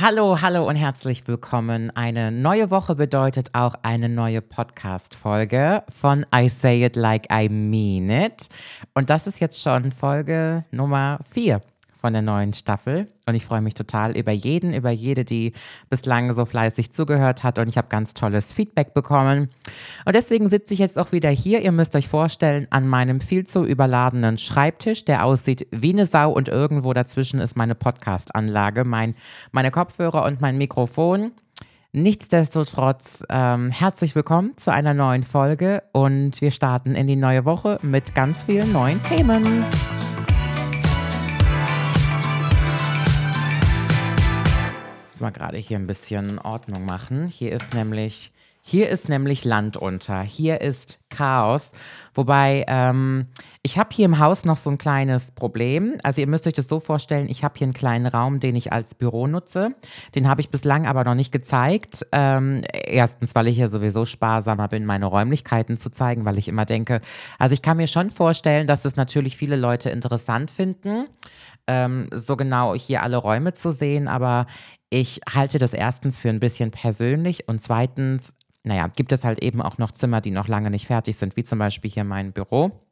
Hallo, hallo und herzlich willkommen. Eine neue Woche bedeutet auch eine neue Podcast-Folge von I Say It Like I Mean It. Und das ist jetzt schon Folge Nummer 4 von der neuen Staffel. Und ich freue mich total über jeden, über jede, die bislang so fleißig zugehört hat. Und ich habe ganz tolles Feedback bekommen. Und deswegen sitze ich jetzt auch wieder hier. Ihr müsst euch vorstellen, an meinem viel zu überladenen Schreibtisch, der aussieht wie eine Sau. Und irgendwo dazwischen ist meine Podcast-Anlage, mein, meine Kopfhörer und mein Mikrofon. Nichtsdestotrotz, ähm, herzlich willkommen zu einer neuen Folge und wir starten in die neue Woche mit ganz vielen neuen Themen. Mal gerade hier ein bisschen Ordnung machen. Hier ist nämlich, hier ist nämlich Land unter. Hier ist Chaos. Wobei, ähm, ich habe hier im Haus noch so ein kleines Problem. Also ihr müsst euch das so vorstellen, ich habe hier einen kleinen Raum, den ich als Büro nutze. Den habe ich bislang aber noch nicht gezeigt. Ähm, erstens, weil ich ja sowieso sparsamer bin, meine Räumlichkeiten zu zeigen, weil ich immer denke, also ich kann mir schon vorstellen, dass es natürlich viele Leute interessant finden ähm, so genau hier alle Räume zu sehen, aber ich halte das erstens für ein bisschen persönlich und zweitens, naja, gibt es halt eben auch noch Zimmer, die noch lange nicht fertig sind, wie zum Beispiel hier mein Büro.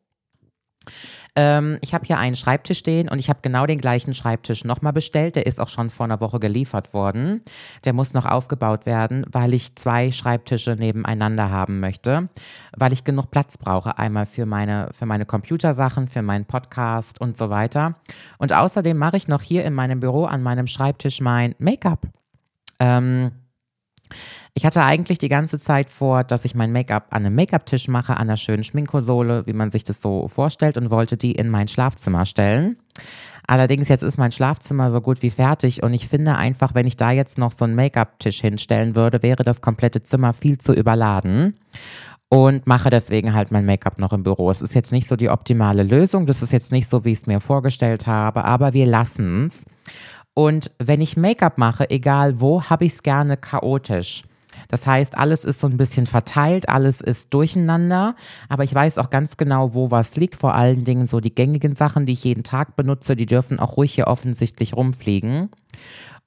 Ähm, ich habe hier einen Schreibtisch stehen und ich habe genau den gleichen Schreibtisch nochmal bestellt. Der ist auch schon vor einer Woche geliefert worden. Der muss noch aufgebaut werden, weil ich zwei Schreibtische nebeneinander haben möchte, weil ich genug Platz brauche. Einmal für meine, für meine Computersachen, für meinen Podcast und so weiter. Und außerdem mache ich noch hier in meinem Büro an meinem Schreibtisch mein Make-up. Ähm, ich hatte eigentlich die ganze Zeit vor, dass ich mein Make-up an einem Make-up-Tisch mache, an einer schönen Schminkkonsole, wie man sich das so vorstellt, und wollte die in mein Schlafzimmer stellen. Allerdings jetzt ist mein Schlafzimmer so gut wie fertig und ich finde einfach, wenn ich da jetzt noch so einen Make-up-Tisch hinstellen würde, wäre das komplette Zimmer viel zu überladen und mache deswegen halt mein Make-up noch im Büro. Es ist jetzt nicht so die optimale Lösung, das ist jetzt nicht so, wie ich es mir vorgestellt habe, aber wir lassen es. Und wenn ich Make-up mache, egal wo, habe ich es gerne chaotisch. Das heißt, alles ist so ein bisschen verteilt, alles ist durcheinander, aber ich weiß auch ganz genau, wo was liegt. Vor allen Dingen so die gängigen Sachen, die ich jeden Tag benutze, die dürfen auch ruhig hier offensichtlich rumfliegen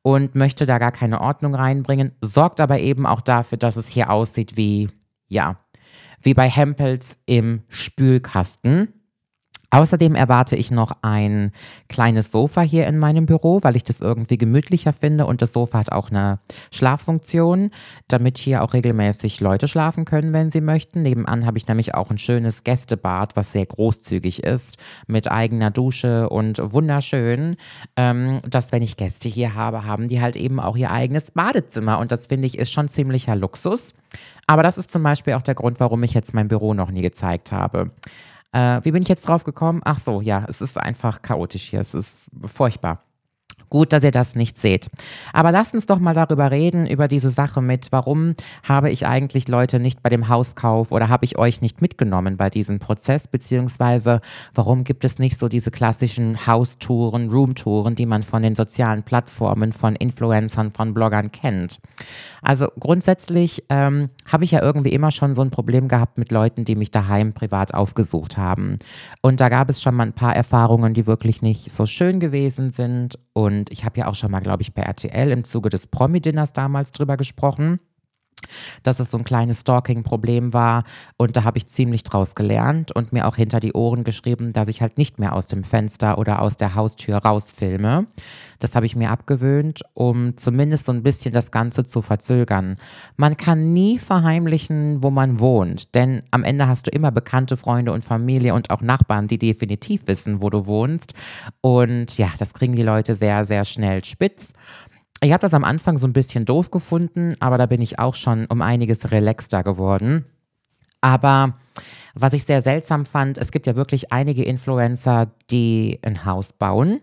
und möchte da gar keine Ordnung reinbringen, sorgt aber eben auch dafür, dass es hier aussieht wie, ja, wie bei Hempels im Spülkasten. Außerdem erwarte ich noch ein kleines Sofa hier in meinem Büro, weil ich das irgendwie gemütlicher finde und das Sofa hat auch eine Schlaffunktion, damit hier auch regelmäßig Leute schlafen können, wenn sie möchten. Nebenan habe ich nämlich auch ein schönes Gästebad, was sehr großzügig ist, mit eigener Dusche und wunderschön, ähm, dass wenn ich Gäste hier habe, haben die halt eben auch ihr eigenes Badezimmer und das finde ich ist schon ziemlicher Luxus. Aber das ist zum Beispiel auch der Grund, warum ich jetzt mein Büro noch nie gezeigt habe. Äh, wie bin ich jetzt drauf gekommen? Ach so, ja, es ist einfach chaotisch hier. Es ist furchtbar. Gut, dass ihr das nicht seht. Aber lasst uns doch mal darüber reden, über diese Sache mit, warum habe ich eigentlich Leute nicht bei dem Hauskauf oder habe ich euch nicht mitgenommen bei diesem Prozess, beziehungsweise warum gibt es nicht so diese klassischen Haustouren, Roomtouren, die man von den sozialen Plattformen, von Influencern, von Bloggern kennt. Also grundsätzlich ähm, habe ich ja irgendwie immer schon so ein Problem gehabt mit Leuten, die mich daheim privat aufgesucht haben. Und da gab es schon mal ein paar Erfahrungen, die wirklich nicht so schön gewesen sind. Und ich habe ja auch schon mal, glaube ich, bei RTL im Zuge des Promi-Dinners damals drüber gesprochen dass es so ein kleines Stalking-Problem war. Und da habe ich ziemlich draus gelernt und mir auch hinter die Ohren geschrieben, dass ich halt nicht mehr aus dem Fenster oder aus der Haustür rausfilme. Das habe ich mir abgewöhnt, um zumindest so ein bisschen das Ganze zu verzögern. Man kann nie verheimlichen, wo man wohnt, denn am Ende hast du immer bekannte Freunde und Familie und auch Nachbarn, die definitiv wissen, wo du wohnst. Und ja, das kriegen die Leute sehr, sehr schnell spitz. Ich habe das am Anfang so ein bisschen doof gefunden, aber da bin ich auch schon um einiges relaxter geworden. Aber was ich sehr seltsam fand, es gibt ja wirklich einige Influencer, die ein Haus bauen.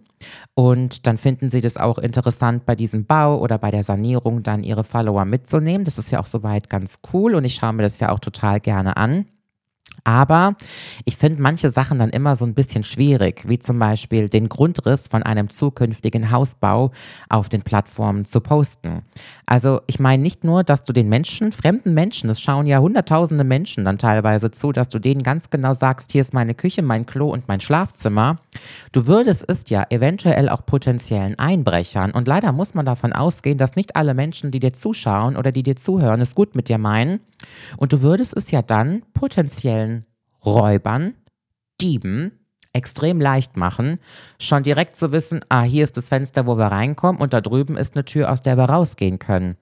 Und dann finden sie das auch interessant, bei diesem Bau oder bei der Sanierung dann ihre Follower mitzunehmen. Das ist ja auch soweit ganz cool und ich schaue mir das ja auch total gerne an. Aber ich finde manche Sachen dann immer so ein bisschen schwierig, wie zum Beispiel den Grundriss von einem zukünftigen Hausbau auf den Plattformen zu posten. Also ich meine nicht nur, dass du den Menschen, fremden Menschen, es schauen ja hunderttausende Menschen dann teilweise zu, dass du denen ganz genau sagst, hier ist meine Küche, mein Klo und mein Schlafzimmer. Du würdest es ja eventuell auch potenziellen Einbrechern. Und leider muss man davon ausgehen, dass nicht alle Menschen, die dir zuschauen oder die dir zuhören, es gut mit dir meinen. Und du würdest es ja dann potenziellen Räubern, Dieben extrem leicht machen, schon direkt zu wissen, ah, hier ist das Fenster, wo wir reinkommen und da drüben ist eine Tür, aus der wir rausgehen können.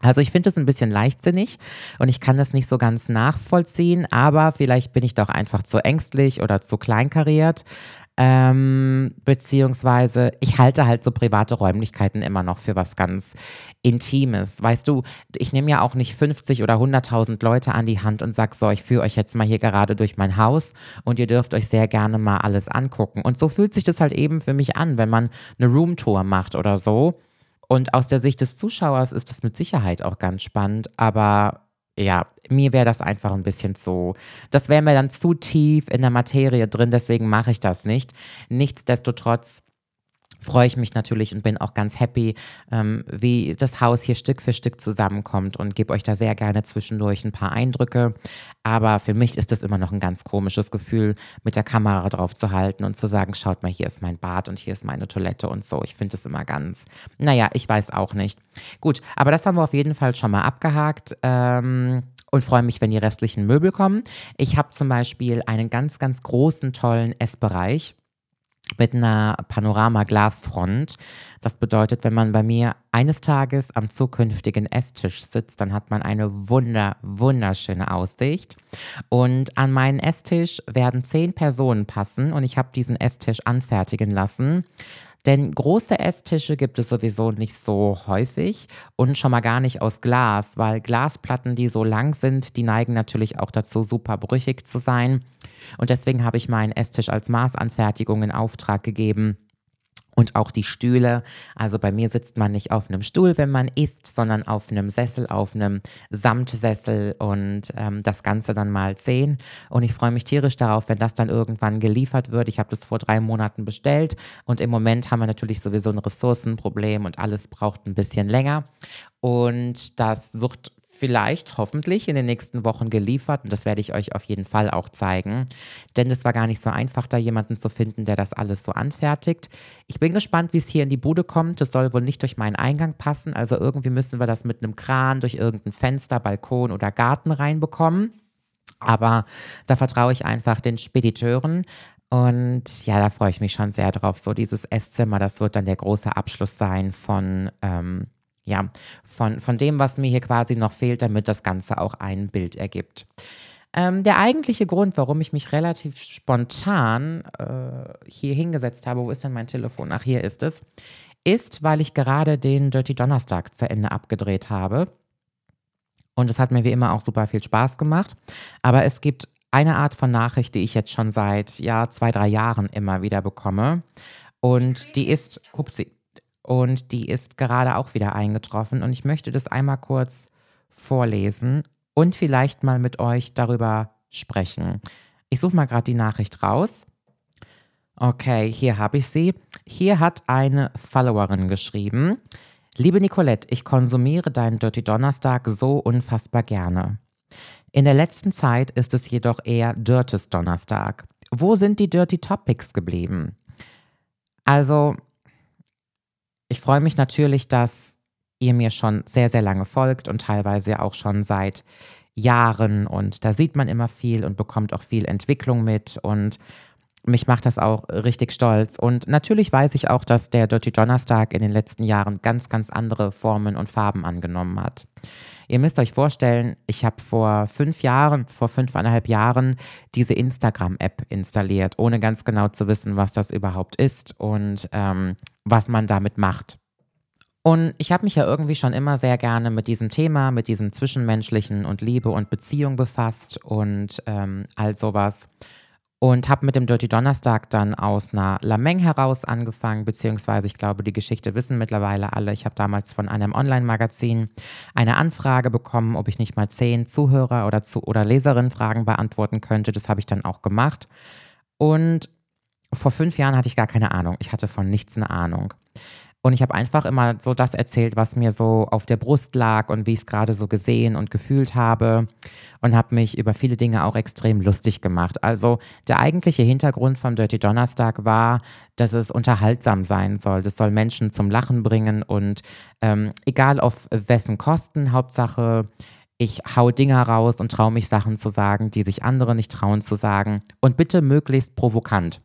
Also ich finde es ein bisschen leichtsinnig und ich kann das nicht so ganz nachvollziehen, aber vielleicht bin ich doch einfach zu ängstlich oder zu kleinkariert. Ähm, beziehungsweise ich halte halt so private Räumlichkeiten immer noch für was ganz Intimes. Weißt du, ich nehme ja auch nicht 50 oder 100.000 Leute an die Hand und sage so, ich führe euch jetzt mal hier gerade durch mein Haus und ihr dürft euch sehr gerne mal alles angucken. Und so fühlt sich das halt eben für mich an, wenn man eine Roomtour macht oder so. Und aus der Sicht des Zuschauers ist es mit Sicherheit auch ganz spannend, aber ja, mir wäre das einfach ein bisschen zu, das wäre mir dann zu tief in der Materie drin, deswegen mache ich das nicht. Nichtsdestotrotz freue ich mich natürlich und bin auch ganz happy, ähm, wie das Haus hier Stück für Stück zusammenkommt und gebe euch da sehr gerne zwischendurch ein paar Eindrücke. Aber für mich ist das immer noch ein ganz komisches Gefühl, mit der Kamera drauf zu halten und zu sagen, schaut mal, hier ist mein Bad und hier ist meine Toilette und so. Ich finde das immer ganz, naja, ich weiß auch nicht. Gut, aber das haben wir auf jeden Fall schon mal abgehakt. Ähm, und freue mich, wenn die restlichen Möbel kommen. Ich habe zum Beispiel einen ganz, ganz großen, tollen Essbereich mit einer Panorama-Glasfront. Das bedeutet, wenn man bei mir eines Tages am zukünftigen Esstisch sitzt, dann hat man eine wunder, wunderschöne Aussicht. Und an meinen Esstisch werden zehn Personen passen und ich habe diesen Esstisch anfertigen lassen. Denn große Esstische gibt es sowieso nicht so häufig und schon mal gar nicht aus Glas, weil Glasplatten, die so lang sind, die neigen natürlich auch dazu, super brüchig zu sein. Und deswegen habe ich meinen Esstisch als Maßanfertigung in Auftrag gegeben. Und auch die Stühle. Also bei mir sitzt man nicht auf einem Stuhl, wenn man isst, sondern auf einem Sessel, auf einem Samtsessel und ähm, das Ganze dann mal sehen. Und ich freue mich tierisch darauf, wenn das dann irgendwann geliefert wird. Ich habe das vor drei Monaten bestellt und im Moment haben wir natürlich sowieso ein Ressourcenproblem und alles braucht ein bisschen länger. Und das wird vielleicht hoffentlich in den nächsten Wochen geliefert und das werde ich euch auf jeden Fall auch zeigen, denn es war gar nicht so einfach, da jemanden zu finden, der das alles so anfertigt. Ich bin gespannt, wie es hier in die Bude kommt. Es soll wohl nicht durch meinen Eingang passen, also irgendwie müssen wir das mit einem Kran durch irgendein Fenster, Balkon oder Garten reinbekommen. Aber da vertraue ich einfach den Spediteuren. Und ja, da freue ich mich schon sehr drauf. So dieses Esszimmer, das wird dann der große Abschluss sein von ähm, ja, von, von dem, was mir hier quasi noch fehlt, damit das Ganze auch ein Bild ergibt. Ähm, der eigentliche Grund, warum ich mich relativ spontan äh, hier hingesetzt habe, wo ist denn mein Telefon? Ach, hier ist es, ist, weil ich gerade den Dirty Donnerstag zu Ende abgedreht habe. Und es hat mir wie immer auch super viel Spaß gemacht. Aber es gibt eine Art von Nachricht, die ich jetzt schon seit ja, zwei, drei Jahren immer wieder bekomme. Und die ist, hupsi, und die ist gerade auch wieder eingetroffen. Und ich möchte das einmal kurz vorlesen und vielleicht mal mit euch darüber sprechen. Ich suche mal gerade die Nachricht raus. Okay, hier habe ich sie. Hier hat eine Followerin geschrieben. Liebe Nicolette, ich konsumiere deinen Dirty Donnerstag so unfassbar gerne. In der letzten Zeit ist es jedoch eher Dirtes Donnerstag. Wo sind die Dirty Topics geblieben? Also, ich freue mich natürlich, dass ihr mir schon sehr, sehr lange folgt und teilweise auch schon seit Jahren. Und da sieht man immer viel und bekommt auch viel Entwicklung mit. Und mich macht das auch richtig stolz. Und natürlich weiß ich auch, dass der Dirty Donnerstag in den letzten Jahren ganz, ganz andere Formen und Farben angenommen hat. Ihr müsst euch vorstellen, ich habe vor fünf Jahren, vor fünfeinhalb Jahren diese Instagram-App installiert, ohne ganz genau zu wissen, was das überhaupt ist und ähm, was man damit macht. Und ich habe mich ja irgendwie schon immer sehr gerne mit diesem Thema, mit diesem Zwischenmenschlichen und Liebe und Beziehung befasst und ähm, all sowas. Und habe mit dem Dirty Donnerstag dann aus einer Lameng heraus angefangen, beziehungsweise ich glaube, die Geschichte wissen mittlerweile alle. Ich habe damals von einem Online-Magazin eine Anfrage bekommen, ob ich nicht mal zehn Zuhörer oder, zu oder Leserinnenfragen beantworten könnte. Das habe ich dann auch gemacht. Und vor fünf Jahren hatte ich gar keine Ahnung. Ich hatte von nichts eine Ahnung. Und ich habe einfach immer so das erzählt, was mir so auf der Brust lag und wie ich es gerade so gesehen und gefühlt habe und habe mich über viele Dinge auch extrem lustig gemacht. Also der eigentliche Hintergrund vom Dirty Donnerstag war, dass es unterhaltsam sein soll. Das soll Menschen zum Lachen bringen und ähm, egal auf wessen Kosten, Hauptsache ich hau Dinge raus und traue mich Sachen zu sagen, die sich andere nicht trauen zu sagen. Und bitte möglichst provokant.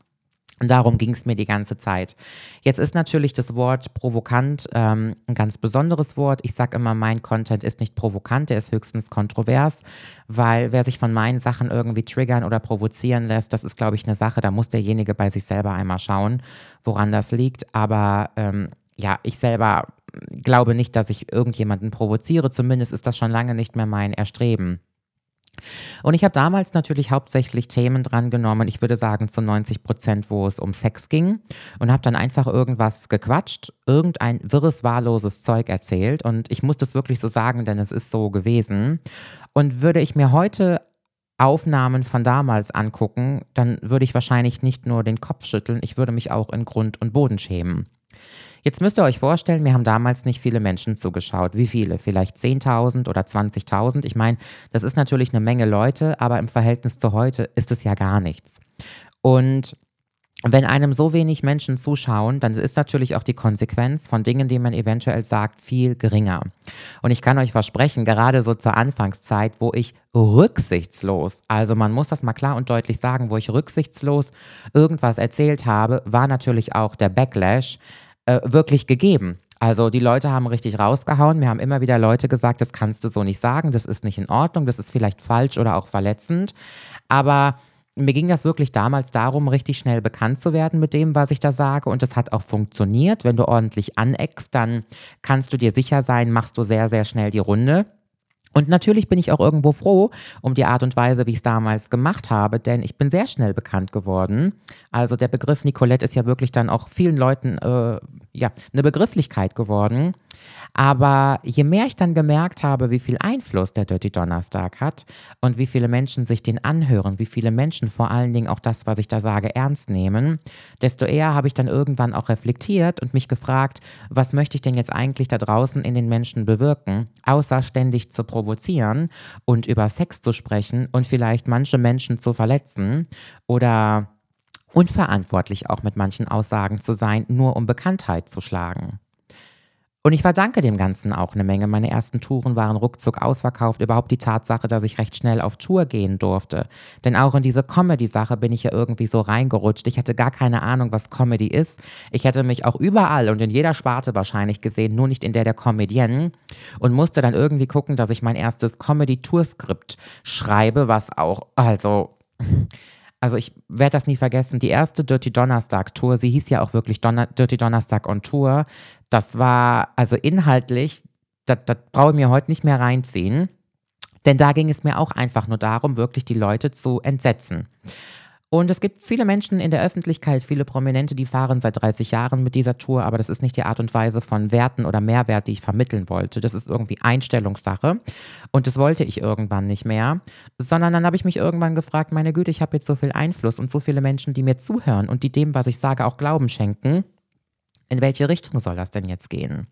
Und darum ging es mir die ganze Zeit. Jetzt ist natürlich das Wort provokant ähm, ein ganz besonderes Wort. Ich sage immer, mein Content ist nicht provokant, der ist höchstens kontrovers, weil wer sich von meinen Sachen irgendwie triggern oder provozieren lässt, das ist, glaube ich, eine Sache, da muss derjenige bei sich selber einmal schauen, woran das liegt. Aber ähm, ja, ich selber glaube nicht, dass ich irgendjemanden provoziere. Zumindest ist das schon lange nicht mehr mein Erstreben. Und ich habe damals natürlich hauptsächlich Themen dran genommen, ich würde sagen zu 90 Prozent, wo es um Sex ging und habe dann einfach irgendwas gequatscht, irgendein wirres, wahlloses Zeug erzählt und ich muss das wirklich so sagen, denn es ist so gewesen. Und würde ich mir heute Aufnahmen von damals angucken, dann würde ich wahrscheinlich nicht nur den Kopf schütteln, ich würde mich auch in Grund und Boden schämen. Jetzt müsst ihr euch vorstellen, mir haben damals nicht viele Menschen zugeschaut. Wie viele? Vielleicht 10.000 oder 20.000? Ich meine, das ist natürlich eine Menge Leute, aber im Verhältnis zu heute ist es ja gar nichts. Und wenn einem so wenig Menschen zuschauen, dann ist natürlich auch die Konsequenz von Dingen, die man eventuell sagt, viel geringer. Und ich kann euch versprechen, gerade so zur Anfangszeit, wo ich rücksichtslos, also man muss das mal klar und deutlich sagen, wo ich rücksichtslos irgendwas erzählt habe, war natürlich auch der Backlash äh, wirklich gegeben. Also die Leute haben richtig rausgehauen. Mir haben immer wieder Leute gesagt, das kannst du so nicht sagen, das ist nicht in Ordnung, das ist vielleicht falsch oder auch verletzend. Aber mir ging das wirklich damals darum, richtig schnell bekannt zu werden mit dem, was ich da sage. Und das hat auch funktioniert. Wenn du ordentlich aneckst, dann kannst du dir sicher sein, machst du sehr, sehr schnell die Runde. Und natürlich bin ich auch irgendwo froh um die Art und Weise, wie ich es damals gemacht habe, denn ich bin sehr schnell bekannt geworden. Also der Begriff Nicolette ist ja wirklich dann auch vielen Leuten äh, ja, eine Begrifflichkeit geworden. Aber je mehr ich dann gemerkt habe, wie viel Einfluss der Dirty Donnerstag hat und wie viele Menschen sich den anhören, wie viele Menschen vor allen Dingen auch das, was ich da sage, ernst nehmen, desto eher habe ich dann irgendwann auch reflektiert und mich gefragt, was möchte ich denn jetzt eigentlich da draußen in den Menschen bewirken, außer ständig zu provozieren und über Sex zu sprechen und vielleicht manche Menschen zu verletzen oder unverantwortlich auch mit manchen Aussagen zu sein, nur um Bekanntheit zu schlagen. Und ich verdanke dem Ganzen auch eine Menge. Meine ersten Touren waren ruckzuck ausverkauft. Überhaupt die Tatsache, dass ich recht schnell auf Tour gehen durfte. Denn auch in diese Comedy-Sache bin ich ja irgendwie so reingerutscht. Ich hatte gar keine Ahnung, was Comedy ist. Ich hätte mich auch überall und in jeder Sparte wahrscheinlich gesehen, nur nicht in der der Comedienne. Und musste dann irgendwie gucken, dass ich mein erstes Comedy-Tour-Skript schreibe, was auch, also also ich werde das nie vergessen, die erste Dirty Donnerstag Tour, sie hieß ja auch wirklich Donner Dirty Donnerstag on Tour, das war also inhaltlich, das, das brauche ich mir heute nicht mehr reinziehen, denn da ging es mir auch einfach nur darum, wirklich die Leute zu entsetzen. Und es gibt viele Menschen in der Öffentlichkeit, viele Prominente, die fahren seit 30 Jahren mit dieser Tour, aber das ist nicht die Art und Weise von Werten oder Mehrwert, die ich vermitteln wollte. Das ist irgendwie Einstellungssache. Und das wollte ich irgendwann nicht mehr. Sondern dann habe ich mich irgendwann gefragt, meine Güte, ich habe jetzt so viel Einfluss und so viele Menschen, die mir zuhören und die dem, was ich sage, auch Glauben schenken. In welche Richtung soll das denn jetzt gehen?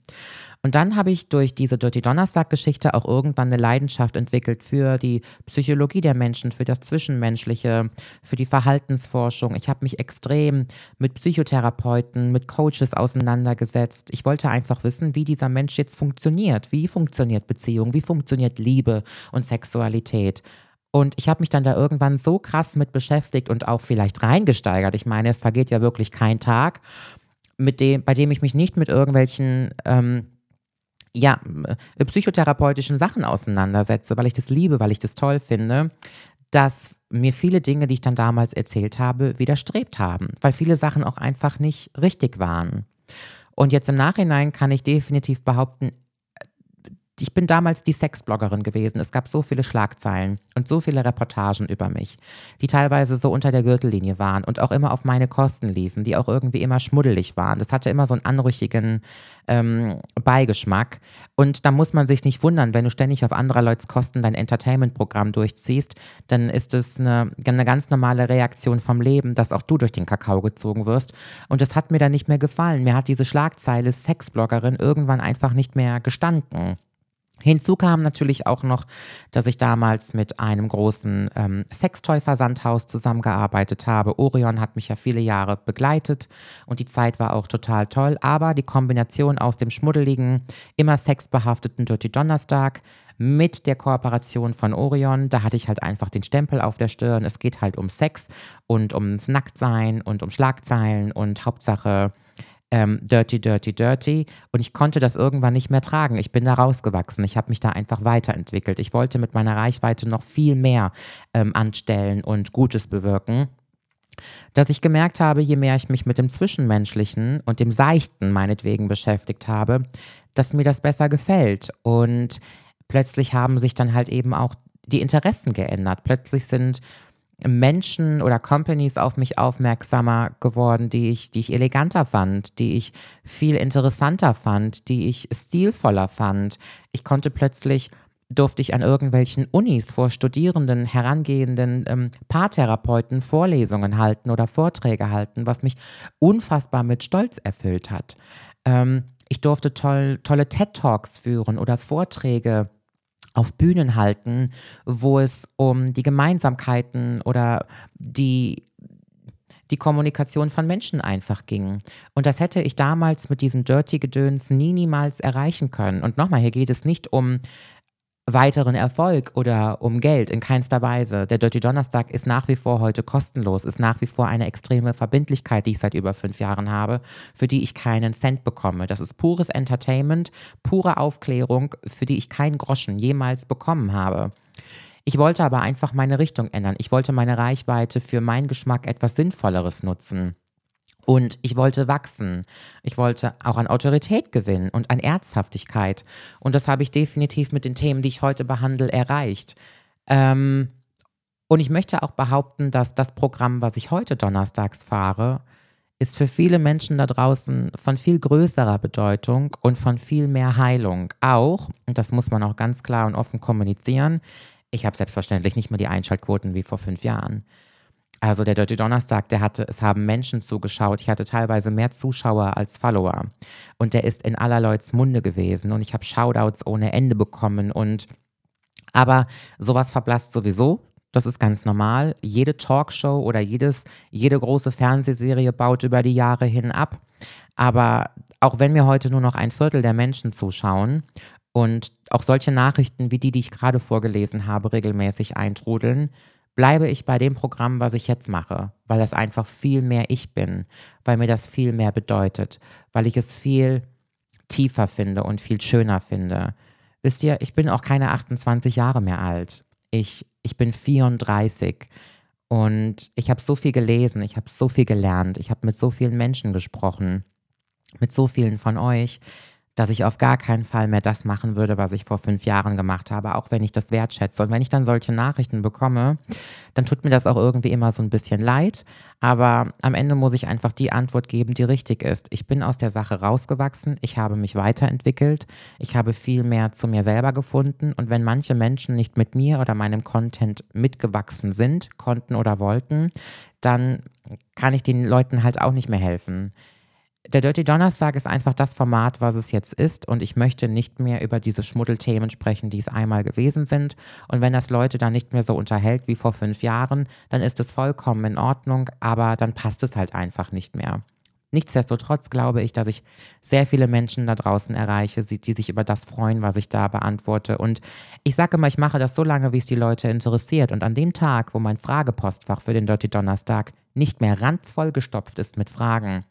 Und dann habe ich durch diese Dirty Donnerstag-Geschichte auch irgendwann eine Leidenschaft entwickelt für die Psychologie der Menschen, für das Zwischenmenschliche, für die Verhaltensforschung. Ich habe mich extrem mit Psychotherapeuten, mit Coaches auseinandergesetzt. Ich wollte einfach wissen, wie dieser Mensch jetzt funktioniert. Wie funktioniert Beziehung? Wie funktioniert Liebe und Sexualität? Und ich habe mich dann da irgendwann so krass mit beschäftigt und auch vielleicht reingesteigert. Ich meine, es vergeht ja wirklich kein Tag, mit dem, bei dem ich mich nicht mit irgendwelchen ähm, ja, äh, psychotherapeutischen Sachen auseinandersetze, weil ich das liebe, weil ich das toll finde, dass mir viele Dinge, die ich dann damals erzählt habe, widerstrebt haben, weil viele Sachen auch einfach nicht richtig waren. Und jetzt im Nachhinein kann ich definitiv behaupten, ich bin damals die Sexbloggerin gewesen. Es gab so viele Schlagzeilen und so viele Reportagen über mich, die teilweise so unter der Gürtellinie waren und auch immer auf meine Kosten liefen, die auch irgendwie immer schmuddelig waren. Das hatte immer so einen anrüchigen ähm, Beigeschmack. Und da muss man sich nicht wundern, wenn du ständig auf anderer Leute's Kosten dein Entertainment-Programm durchziehst, dann ist es eine, eine ganz normale Reaktion vom Leben, dass auch du durch den Kakao gezogen wirst. Und das hat mir dann nicht mehr gefallen. Mir hat diese Schlagzeile Sexbloggerin irgendwann einfach nicht mehr gestanden. Hinzu kam natürlich auch noch, dass ich damals mit einem großen ähm, Sextoy-Versandhaus zusammengearbeitet habe. Orion hat mich ja viele Jahre begleitet und die Zeit war auch total toll. Aber die Kombination aus dem schmuddeligen, immer sexbehafteten Dirty Donnerstag mit der Kooperation von Orion, da hatte ich halt einfach den Stempel auf der Stirn. Es geht halt um Sex und ums Nacktsein und um Schlagzeilen und Hauptsache ähm, Dirty, Dirty, Dirty. Und ich konnte das irgendwann nicht mehr tragen. Ich bin da rausgewachsen. Ich habe mich da einfach weiterentwickelt. Ich wollte mit meiner Reichweite noch viel mehr ähm, anstellen und Gutes bewirken. Dass ich gemerkt habe, je mehr ich mich mit dem Zwischenmenschlichen und dem Seichten meinetwegen beschäftigt habe, dass mir das besser gefällt. Und plötzlich haben sich dann halt eben auch die Interessen geändert. Plötzlich sind Menschen oder Companies auf mich aufmerksamer geworden, die ich, die ich eleganter fand, die ich viel interessanter fand, die ich stilvoller fand. Ich konnte plötzlich durfte ich an irgendwelchen Unis vor Studierenden, herangehenden ähm, Paartherapeuten Vorlesungen halten oder Vorträge halten, was mich unfassbar mit Stolz erfüllt hat. Ähm, ich durfte toll, tolle TED-Talks führen oder Vorträge auf Bühnen halten, wo es um die Gemeinsamkeiten oder die die Kommunikation von Menschen einfach ging. Und das hätte ich damals mit diesem Dirty-Gedöns nie niemals erreichen können. Und nochmal, hier geht es nicht um weiteren Erfolg oder um Geld in keinster Weise. Der Dirty Donnerstag ist nach wie vor heute kostenlos, ist nach wie vor eine extreme Verbindlichkeit, die ich seit über fünf Jahren habe, für die ich keinen Cent bekomme. Das ist pures Entertainment, pure Aufklärung, für die ich keinen Groschen jemals bekommen habe. Ich wollte aber einfach meine Richtung ändern. Ich wollte meine Reichweite für meinen Geschmack etwas Sinnvolleres nutzen. Und ich wollte wachsen. Ich wollte auch an Autorität gewinnen und an Ernsthaftigkeit. Und das habe ich definitiv mit den Themen, die ich heute behandle, erreicht. Ähm, und ich möchte auch behaupten, dass das Programm, was ich heute donnerstags fahre, ist für viele Menschen da draußen von viel größerer Bedeutung und von viel mehr Heilung. Auch, und das muss man auch ganz klar und offen kommunizieren, ich habe selbstverständlich nicht mehr die Einschaltquoten wie vor fünf Jahren. Also der Dirty Donnerstag, der hatte, es haben Menschen zugeschaut. Ich hatte teilweise mehr Zuschauer als Follower. Und der ist in aller Leuts Munde gewesen. Und ich habe Shoutouts ohne Ende bekommen. Und aber sowas verblasst sowieso. Das ist ganz normal. Jede Talkshow oder jedes, jede große Fernsehserie baut über die Jahre hin ab. Aber auch wenn mir heute nur noch ein Viertel der Menschen zuschauen und auch solche Nachrichten wie die, die ich gerade vorgelesen habe, regelmäßig eintrudeln, bleibe ich bei dem Programm, was ich jetzt mache, weil das einfach viel mehr ich bin, weil mir das viel mehr bedeutet, weil ich es viel tiefer finde und viel schöner finde. Wisst ihr, ich bin auch keine 28 Jahre mehr alt. Ich, ich bin 34 und ich habe so viel gelesen, ich habe so viel gelernt, ich habe mit so vielen Menschen gesprochen, mit so vielen von euch dass ich auf gar keinen Fall mehr das machen würde, was ich vor fünf Jahren gemacht habe, auch wenn ich das wertschätze. Und wenn ich dann solche Nachrichten bekomme, dann tut mir das auch irgendwie immer so ein bisschen leid. Aber am Ende muss ich einfach die Antwort geben, die richtig ist. Ich bin aus der Sache rausgewachsen, ich habe mich weiterentwickelt, ich habe viel mehr zu mir selber gefunden. Und wenn manche Menschen nicht mit mir oder meinem Content mitgewachsen sind, konnten oder wollten, dann kann ich den Leuten halt auch nicht mehr helfen. Der Dirty Donnerstag ist einfach das Format, was es jetzt ist. Und ich möchte nicht mehr über diese Schmuddelthemen sprechen, die es einmal gewesen sind. Und wenn das Leute dann nicht mehr so unterhält wie vor fünf Jahren, dann ist es vollkommen in Ordnung, aber dann passt es halt einfach nicht mehr. Nichtsdestotrotz glaube ich, dass ich sehr viele Menschen da draußen erreiche, die sich über das freuen, was ich da beantworte. Und ich sage immer, ich mache das so lange, wie es die Leute interessiert. Und an dem Tag, wo mein Fragepostfach für den Dirty Donnerstag nicht mehr randvoll gestopft ist mit Fragen,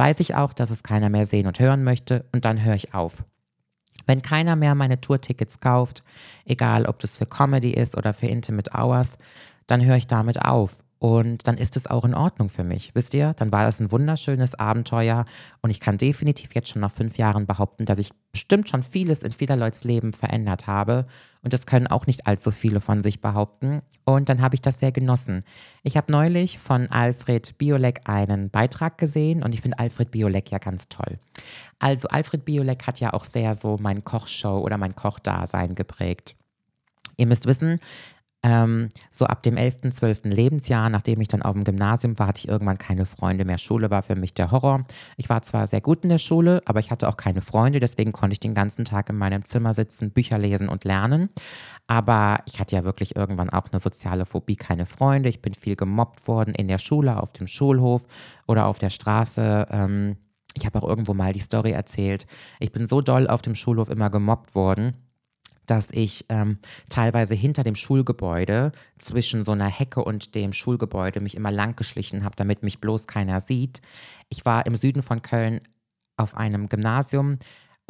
weiß ich auch, dass es keiner mehr sehen und hören möchte und dann höre ich auf. Wenn keiner mehr meine Tourtickets kauft, egal ob das für Comedy ist oder für Intimate Hours, dann höre ich damit auf. Und dann ist es auch in Ordnung für mich. Wisst ihr, dann war das ein wunderschönes Abenteuer. Und ich kann definitiv jetzt schon nach fünf Jahren behaupten, dass ich bestimmt schon vieles in vieler Leuts Leben verändert habe. Und das können auch nicht allzu viele von sich behaupten. Und dann habe ich das sehr genossen. Ich habe neulich von Alfred Biolek einen Beitrag gesehen und ich finde Alfred Biolek ja ganz toll. Also Alfred Biolek hat ja auch sehr so mein Kochshow oder mein Kochdasein geprägt. Ihr müsst wissen, ähm, so ab dem 11., 12. Lebensjahr, nachdem ich dann auf dem Gymnasium war, hatte ich irgendwann keine Freunde mehr. Schule war für mich der Horror. Ich war zwar sehr gut in der Schule, aber ich hatte auch keine Freunde, deswegen konnte ich den ganzen Tag in meinem Zimmer sitzen, Bücher lesen und lernen. Aber ich hatte ja wirklich irgendwann auch eine soziale Phobie, keine Freunde. Ich bin viel gemobbt worden in der Schule, auf dem Schulhof oder auf der Straße. Ähm, ich habe auch irgendwo mal die Story erzählt. Ich bin so doll auf dem Schulhof immer gemobbt worden dass ich ähm, teilweise hinter dem Schulgebäude zwischen so einer Hecke und dem Schulgebäude mich immer lang geschlichen habe, damit mich bloß keiner sieht. Ich war im Süden von Köln auf einem Gymnasium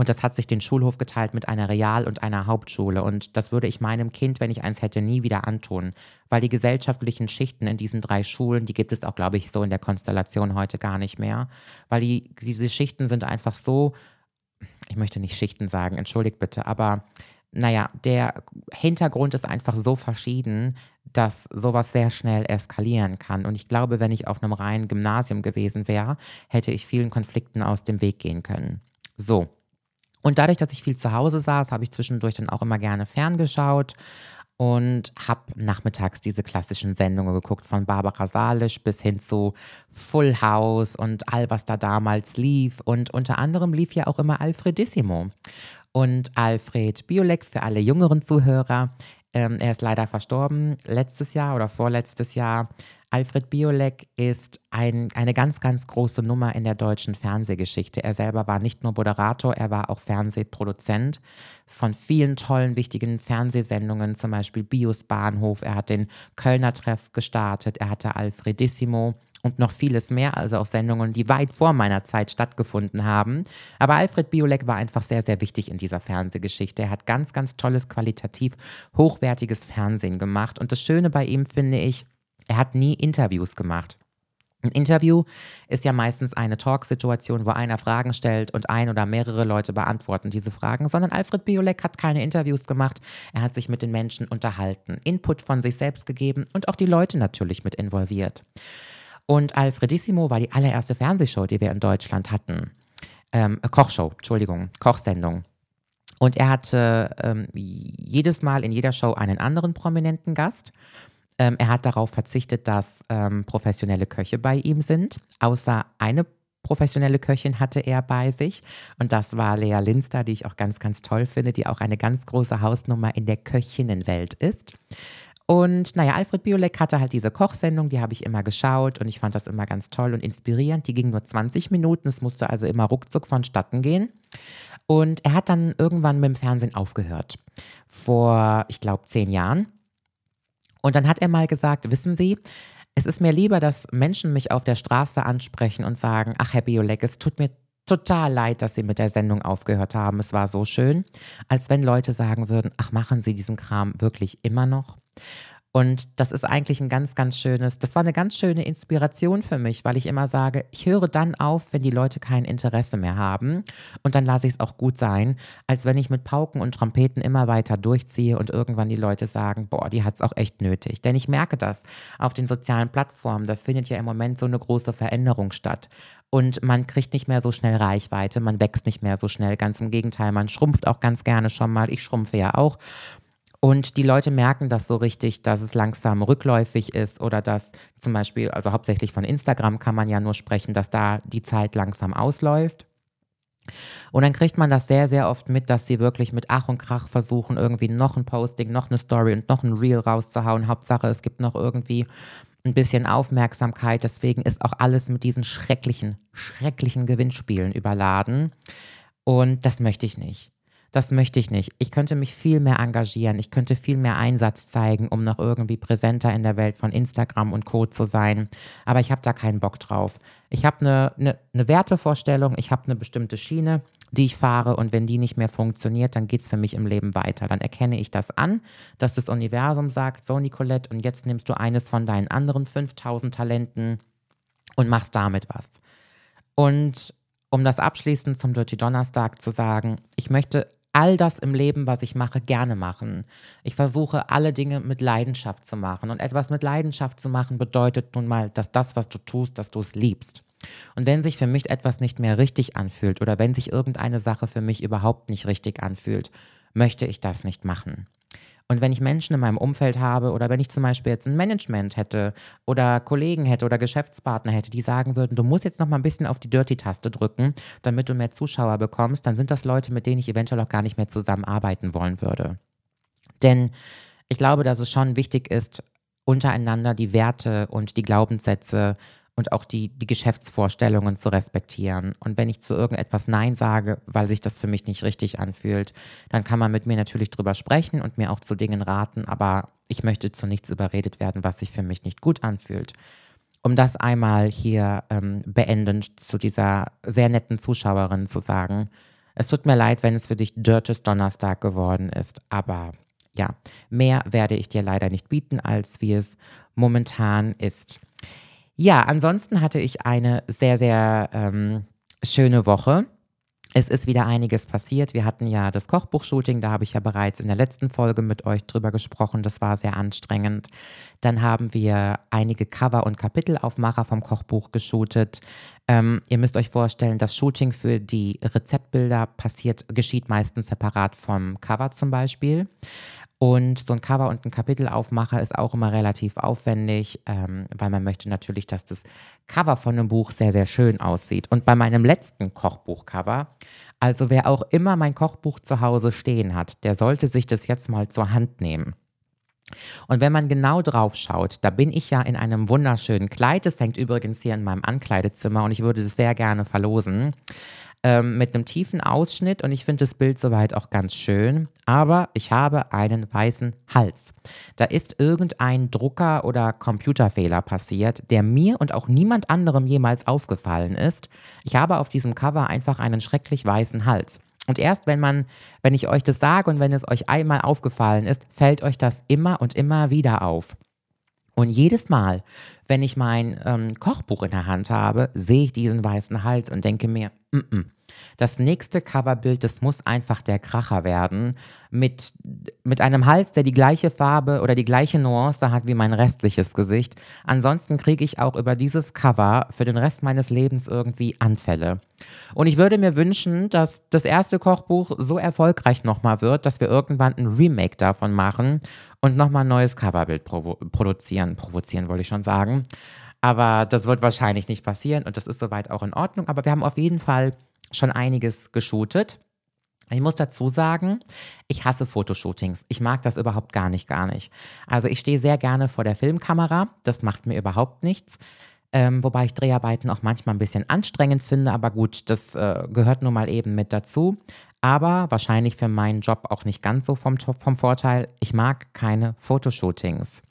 und das hat sich den Schulhof geteilt mit einer Real- und einer Hauptschule. Und das würde ich meinem Kind, wenn ich eins hätte, nie wieder antun. Weil die gesellschaftlichen Schichten in diesen drei Schulen, die gibt es auch, glaube ich, so in der Konstellation heute gar nicht mehr. Weil die, diese Schichten sind einfach so, ich möchte nicht Schichten sagen, entschuldigt bitte, aber naja, der Hintergrund ist einfach so verschieden, dass sowas sehr schnell eskalieren kann. Und ich glaube, wenn ich auf einem reinen Gymnasium gewesen wäre, hätte ich vielen Konflikten aus dem Weg gehen können. So. Und dadurch, dass ich viel zu Hause saß, habe ich zwischendurch dann auch immer gerne ferngeschaut und habe nachmittags diese klassischen Sendungen geguckt, von Barbara Salisch bis hin zu Full House und all, was da damals lief. Und unter anderem lief ja auch immer Alfredissimo. Und Alfred Biolek für alle jüngeren Zuhörer, ähm, er ist leider verstorben letztes Jahr oder vorletztes Jahr. Alfred Biolek ist ein, eine ganz, ganz große Nummer in der deutschen Fernsehgeschichte. Er selber war nicht nur Moderator, er war auch Fernsehproduzent von vielen tollen, wichtigen Fernsehsendungen, zum Beispiel Bios Bahnhof. Er hat den Kölner Treff gestartet, er hatte Alfredissimo und noch vieles mehr, also auch Sendungen, die weit vor meiner Zeit stattgefunden haben. Aber Alfred Biolek war einfach sehr, sehr wichtig in dieser Fernsehgeschichte. Er hat ganz, ganz tolles, qualitativ hochwertiges Fernsehen gemacht. Und das Schöne bei ihm finde ich, er hat nie Interviews gemacht. Ein Interview ist ja meistens eine Talksituation, wo einer Fragen stellt und ein oder mehrere Leute beantworten diese Fragen, sondern Alfred Biolek hat keine Interviews gemacht. Er hat sich mit den Menschen unterhalten, Input von sich selbst gegeben und auch die Leute natürlich mit involviert. Und Alfredissimo war die allererste Fernsehshow, die wir in Deutschland hatten. Ähm, Kochshow, Entschuldigung, Kochsendung. Und er hatte ähm, jedes Mal in jeder Show einen anderen prominenten Gast. Ähm, er hat darauf verzichtet, dass ähm, professionelle Köche bei ihm sind. Außer eine professionelle Köchin hatte er bei sich. Und das war Lea Linster, die ich auch ganz, ganz toll finde, die auch eine ganz große Hausnummer in der Köchinnenwelt ist. Und naja, Alfred Biolek hatte halt diese Kochsendung, die habe ich immer geschaut und ich fand das immer ganz toll und inspirierend. Die ging nur 20 Minuten, es musste also immer ruckzuck vonstatten gehen. Und er hat dann irgendwann mit dem Fernsehen aufgehört. Vor, ich glaube, zehn Jahren. Und dann hat er mal gesagt, wissen Sie, es ist mir lieber, dass Menschen mich auf der Straße ansprechen und sagen, ach Herr Biolek, es tut mir total leid, dass Sie mit der Sendung aufgehört haben. Es war so schön, als wenn Leute sagen würden, ach, machen Sie diesen Kram wirklich immer noch? Und das ist eigentlich ein ganz, ganz schönes, das war eine ganz schöne Inspiration für mich, weil ich immer sage, ich höre dann auf, wenn die Leute kein Interesse mehr haben und dann lasse ich es auch gut sein, als wenn ich mit Pauken und Trompeten immer weiter durchziehe und irgendwann die Leute sagen, boah, die hat es auch echt nötig. Denn ich merke das auf den sozialen Plattformen, da findet ja im Moment so eine große Veränderung statt. Und man kriegt nicht mehr so schnell Reichweite, man wächst nicht mehr so schnell. Ganz im Gegenteil, man schrumpft auch ganz gerne schon mal. Ich schrumpfe ja auch. Und die Leute merken das so richtig, dass es langsam rückläufig ist oder dass zum Beispiel, also hauptsächlich von Instagram kann man ja nur sprechen, dass da die Zeit langsam ausläuft. Und dann kriegt man das sehr, sehr oft mit, dass sie wirklich mit Ach und Krach versuchen, irgendwie noch ein Posting, noch eine Story und noch ein Reel rauszuhauen. Hauptsache, es gibt noch irgendwie ein bisschen Aufmerksamkeit. Deswegen ist auch alles mit diesen schrecklichen, schrecklichen Gewinnspielen überladen. Und das möchte ich nicht. Das möchte ich nicht. Ich könnte mich viel mehr engagieren. Ich könnte viel mehr Einsatz zeigen, um noch irgendwie präsenter in der Welt von Instagram und Co. zu sein. Aber ich habe da keinen Bock drauf. Ich habe eine, eine, eine Wertevorstellung, ich habe eine bestimmte Schiene. die ich fahre und wenn die nicht mehr funktioniert, dann geht es für mich im Leben weiter. Dann erkenne ich das an, dass das Universum sagt, so Nicolette, und jetzt nimmst du eines von deinen anderen 5000 Talenten und machst damit was. Und um das abschließend zum Dirty Donnerstag zu sagen, ich möchte all das im Leben, was ich mache, gerne machen. Ich versuche alle Dinge mit Leidenschaft zu machen. Und etwas mit Leidenschaft zu machen bedeutet nun mal, dass das, was du tust, dass du es liebst. Und wenn sich für mich etwas nicht mehr richtig anfühlt oder wenn sich irgendeine Sache für mich überhaupt nicht richtig anfühlt, möchte ich das nicht machen. Und wenn ich Menschen in meinem Umfeld habe oder wenn ich zum Beispiel jetzt ein Management hätte oder Kollegen hätte oder Geschäftspartner hätte, die sagen würden, du musst jetzt noch mal ein bisschen auf die Dirty-Taste drücken, damit du mehr Zuschauer bekommst, dann sind das Leute, mit denen ich eventuell auch gar nicht mehr zusammenarbeiten wollen würde. Denn ich glaube, dass es schon wichtig ist, untereinander die Werte und die Glaubenssätze und auch die, die Geschäftsvorstellungen zu respektieren. Und wenn ich zu irgendetwas Nein sage, weil sich das für mich nicht richtig anfühlt, dann kann man mit mir natürlich drüber sprechen und mir auch zu Dingen raten, aber ich möchte zu nichts überredet werden, was sich für mich nicht gut anfühlt. Um das einmal hier ähm, beendend zu dieser sehr netten Zuschauerin zu sagen, es tut mir leid, wenn es für dich Dirtes Donnerstag geworden ist, aber ja, mehr werde ich dir leider nicht bieten, als wie es momentan ist. Ja, ansonsten hatte ich eine sehr, sehr ähm, schöne Woche. Es ist wieder einiges passiert. Wir hatten ja das Kochbuch-Shooting, da habe ich ja bereits in der letzten Folge mit euch drüber gesprochen. Das war sehr anstrengend. Dann haben wir einige Cover- und Kapitelaufmacher vom Kochbuch geshootet. Ähm, ihr müsst euch vorstellen, das Shooting für die Rezeptbilder passiert, geschieht meistens separat vom Cover zum Beispiel. Und so ein Cover und ein Kapitelaufmacher ist auch immer relativ aufwendig, ähm, weil man möchte natürlich, dass das Cover von einem Buch sehr, sehr schön aussieht. Und bei meinem letzten Kochbuchcover, also wer auch immer mein Kochbuch zu Hause stehen hat, der sollte sich das jetzt mal zur Hand nehmen. Und wenn man genau drauf schaut, da bin ich ja in einem wunderschönen Kleid. Das hängt übrigens hier in meinem Ankleidezimmer und ich würde es sehr gerne verlosen ähm, mit einem tiefen Ausschnitt und ich finde das Bild soweit auch ganz schön. Aber ich habe einen weißen Hals. Da ist irgendein Drucker- oder Computerfehler passiert, der mir und auch niemand anderem jemals aufgefallen ist. Ich habe auf diesem Cover einfach einen schrecklich weißen Hals. Und erst wenn man, wenn ich euch das sage und wenn es euch einmal aufgefallen ist, fällt euch das immer und immer wieder auf. Und jedes Mal, wenn ich mein ähm, Kochbuch in der Hand habe, sehe ich diesen weißen Hals und denke mir, mm -mm, das nächste Coverbild, das muss einfach der Kracher werden. Mit, mit einem Hals, der die gleiche Farbe oder die gleiche Nuance hat wie mein restliches Gesicht. Ansonsten kriege ich auch über dieses Cover für den Rest meines Lebens irgendwie Anfälle. Und ich würde mir wünschen, dass das erste Kochbuch so erfolgreich nochmal wird, dass wir irgendwann ein Remake davon machen und nochmal ein neues Coverbild provo produzieren. Provozieren wollte ich schon sagen. Aber das wird wahrscheinlich nicht passieren und das ist soweit auch in Ordnung. Aber wir haben auf jeden Fall schon einiges geshootet. Ich muss dazu sagen, ich hasse Fotoshootings. Ich mag das überhaupt gar nicht, gar nicht. Also ich stehe sehr gerne vor der Filmkamera. Das macht mir überhaupt nichts. Ähm, wobei ich Dreharbeiten auch manchmal ein bisschen anstrengend finde, aber gut, das äh, gehört nun mal eben mit dazu. Aber wahrscheinlich für meinen Job auch nicht ganz so vom, vom Vorteil. Ich mag keine Fotoshootings.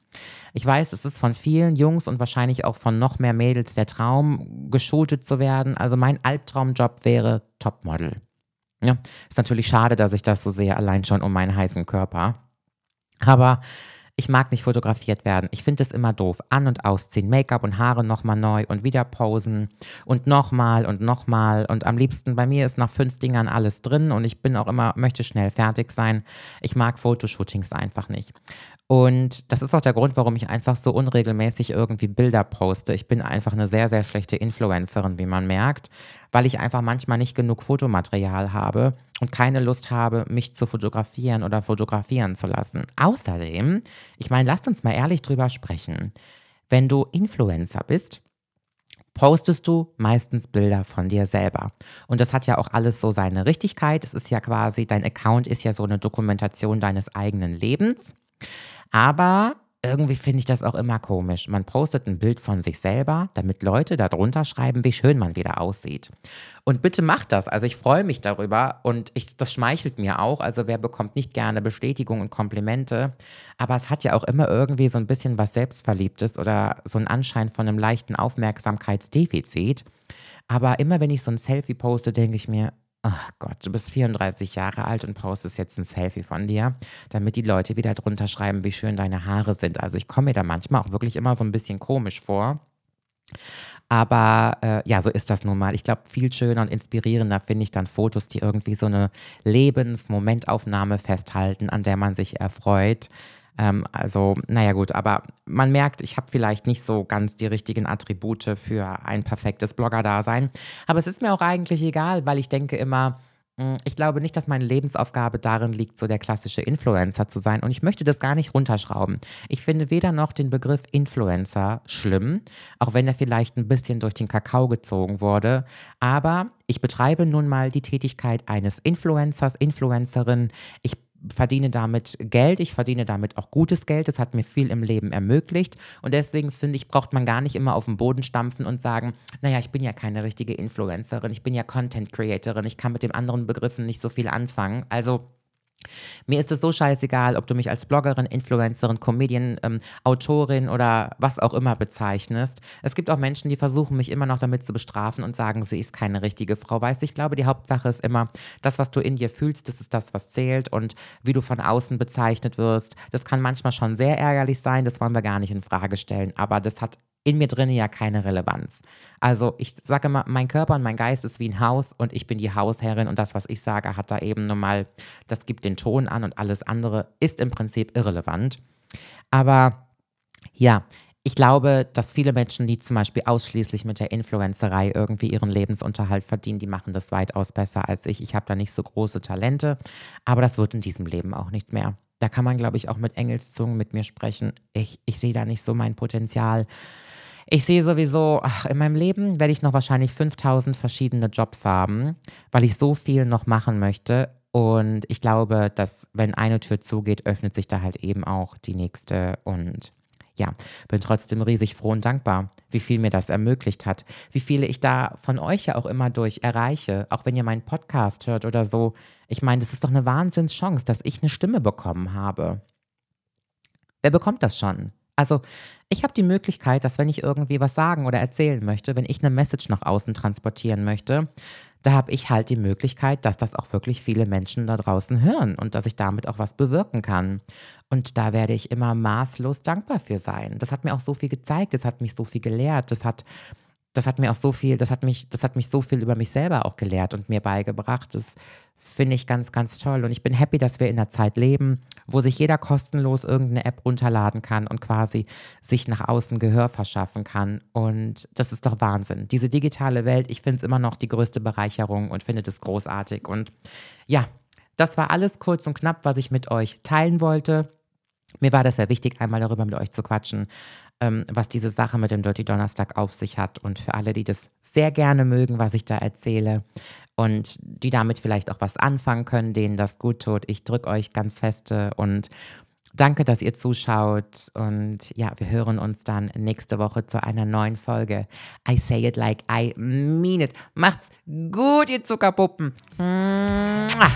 Ich weiß, es ist von vielen Jungs und wahrscheinlich auch von noch mehr Mädels der Traum, geschultet zu werden. Also mein Albtraumjob wäre Topmodel. Ja, ist natürlich schade, dass ich das so sehe, allein schon um meinen heißen Körper. Aber ich mag nicht fotografiert werden. Ich finde es immer doof. An- und ausziehen, Make-up und Haare nochmal neu und wieder posen und nochmal und nochmal. Und am liebsten bei mir ist nach fünf Dingern alles drin und ich bin auch immer, möchte schnell fertig sein. Ich mag Fotoshootings einfach nicht. Und das ist auch der Grund, warum ich einfach so unregelmäßig irgendwie Bilder poste. Ich bin einfach eine sehr, sehr schlechte Influencerin, wie man merkt, weil ich einfach manchmal nicht genug Fotomaterial habe und keine Lust habe, mich zu fotografieren oder fotografieren zu lassen. Außerdem, ich meine, lasst uns mal ehrlich drüber sprechen. Wenn du Influencer bist, postest du meistens Bilder von dir selber. Und das hat ja auch alles so seine Richtigkeit. Es ist ja quasi, dein Account ist ja so eine Dokumentation deines eigenen Lebens. Aber irgendwie finde ich das auch immer komisch. Man postet ein Bild von sich selber, damit Leute darunter schreiben, wie schön man wieder aussieht. Und bitte macht das. Also ich freue mich darüber und ich, das schmeichelt mir auch. Also wer bekommt nicht gerne Bestätigung und Komplimente? Aber es hat ja auch immer irgendwie so ein bisschen was Selbstverliebtes oder so einen Anschein von einem leichten Aufmerksamkeitsdefizit. Aber immer wenn ich so ein Selfie poste, denke ich mir, Ach Gott, du bist 34 Jahre alt und postest jetzt ein Selfie von dir, damit die Leute wieder drunter schreiben, wie schön deine Haare sind. Also ich komme mir da manchmal auch wirklich immer so ein bisschen komisch vor. Aber äh, ja, so ist das nun mal. Ich glaube, viel schöner und inspirierender finde ich dann Fotos, die irgendwie so eine Lebensmomentaufnahme festhalten, an der man sich erfreut. Ähm, also, naja gut, aber man merkt, ich habe vielleicht nicht so ganz die richtigen Attribute für ein perfektes Blogger-Dasein. Aber es ist mir auch eigentlich egal, weil ich denke immer, hm, ich glaube nicht, dass meine Lebensaufgabe darin liegt, so der klassische Influencer zu sein. Und ich möchte das gar nicht runterschrauben. Ich finde weder noch den Begriff Influencer schlimm, auch wenn er vielleicht ein bisschen durch den Kakao gezogen wurde. Aber ich betreibe nun mal die Tätigkeit eines Influencers, Influencerin. Ich verdiene damit Geld, ich verdiene damit auch gutes Geld, das hat mir viel im Leben ermöglicht und deswegen finde ich, braucht man gar nicht immer auf den Boden stampfen und sagen, naja, ich bin ja keine richtige Influencerin, ich bin ja Content Creatorin, ich kann mit den anderen Begriffen nicht so viel anfangen. Also mir ist es so scheißegal, ob du mich als Bloggerin, Influencerin, Comedian, ähm, Autorin oder was auch immer bezeichnest. Es gibt auch Menschen, die versuchen, mich immer noch damit zu bestrafen und sagen, sie ist keine richtige Frau. Weißt du, ich glaube, die Hauptsache ist immer, das, was du in dir fühlst, das ist das, was zählt. Und wie du von außen bezeichnet wirst, das kann manchmal schon sehr ärgerlich sein. Das wollen wir gar nicht in Frage stellen. Aber das hat in mir drin ja keine Relevanz. Also ich sage immer, mein Körper und mein Geist ist wie ein Haus und ich bin die Hausherrin und das, was ich sage, hat da eben nun mal, das gibt den Ton an und alles andere ist im Prinzip irrelevant. Aber ja, ich glaube, dass viele Menschen, die zum Beispiel ausschließlich mit der Influencerei irgendwie ihren Lebensunterhalt verdienen, die machen das weitaus besser als ich. Ich habe da nicht so große Talente, aber das wird in diesem Leben auch nicht mehr. Da kann man, glaube ich, auch mit Engelszungen mit mir sprechen. Ich, ich sehe da nicht so mein Potenzial. Ich sehe sowieso, ach, in meinem Leben werde ich noch wahrscheinlich 5000 verschiedene Jobs haben, weil ich so viel noch machen möchte. Und ich glaube, dass wenn eine Tür zugeht, öffnet sich da halt eben auch die nächste. Und ja, bin trotzdem riesig froh und dankbar, wie viel mir das ermöglicht hat, wie viele ich da von euch ja auch immer durch erreiche, auch wenn ihr meinen Podcast hört oder so. Ich meine, das ist doch eine Wahnsinnschance, dass ich eine Stimme bekommen habe. Wer bekommt das schon? Also ich habe die Möglichkeit, dass wenn ich irgendwie was sagen oder erzählen möchte, wenn ich eine Message nach außen transportieren möchte, da habe ich halt die Möglichkeit, dass das auch wirklich viele Menschen da draußen hören und dass ich damit auch was bewirken kann. Und da werde ich immer maßlos dankbar für sein. Das hat mir auch so viel gezeigt, das hat mich so viel gelehrt, das hat das hat mir auch so viel, das hat mich, das hat mich so viel über mich selber auch gelehrt und mir beigebracht. Das finde ich ganz, ganz toll. Und ich bin happy, dass wir in einer Zeit leben, wo sich jeder kostenlos irgendeine App runterladen kann und quasi sich nach außen Gehör verschaffen kann. Und das ist doch Wahnsinn. Diese digitale Welt, ich finde es immer noch die größte Bereicherung und finde das großartig. Und ja, das war alles kurz und knapp, was ich mit euch teilen wollte. Mir war das sehr wichtig, einmal darüber mit euch zu quatschen, ähm, was diese Sache mit dem Dirty Donnerstag auf sich hat. Und für alle, die das sehr gerne mögen, was ich da erzähle und die damit vielleicht auch was anfangen können, denen das gut tut, ich drücke euch ganz feste und danke, dass ihr zuschaut. Und ja, wir hören uns dann nächste Woche zu einer neuen Folge. I say it like I mean it. Macht's gut, ihr Zuckerpuppen. Mua.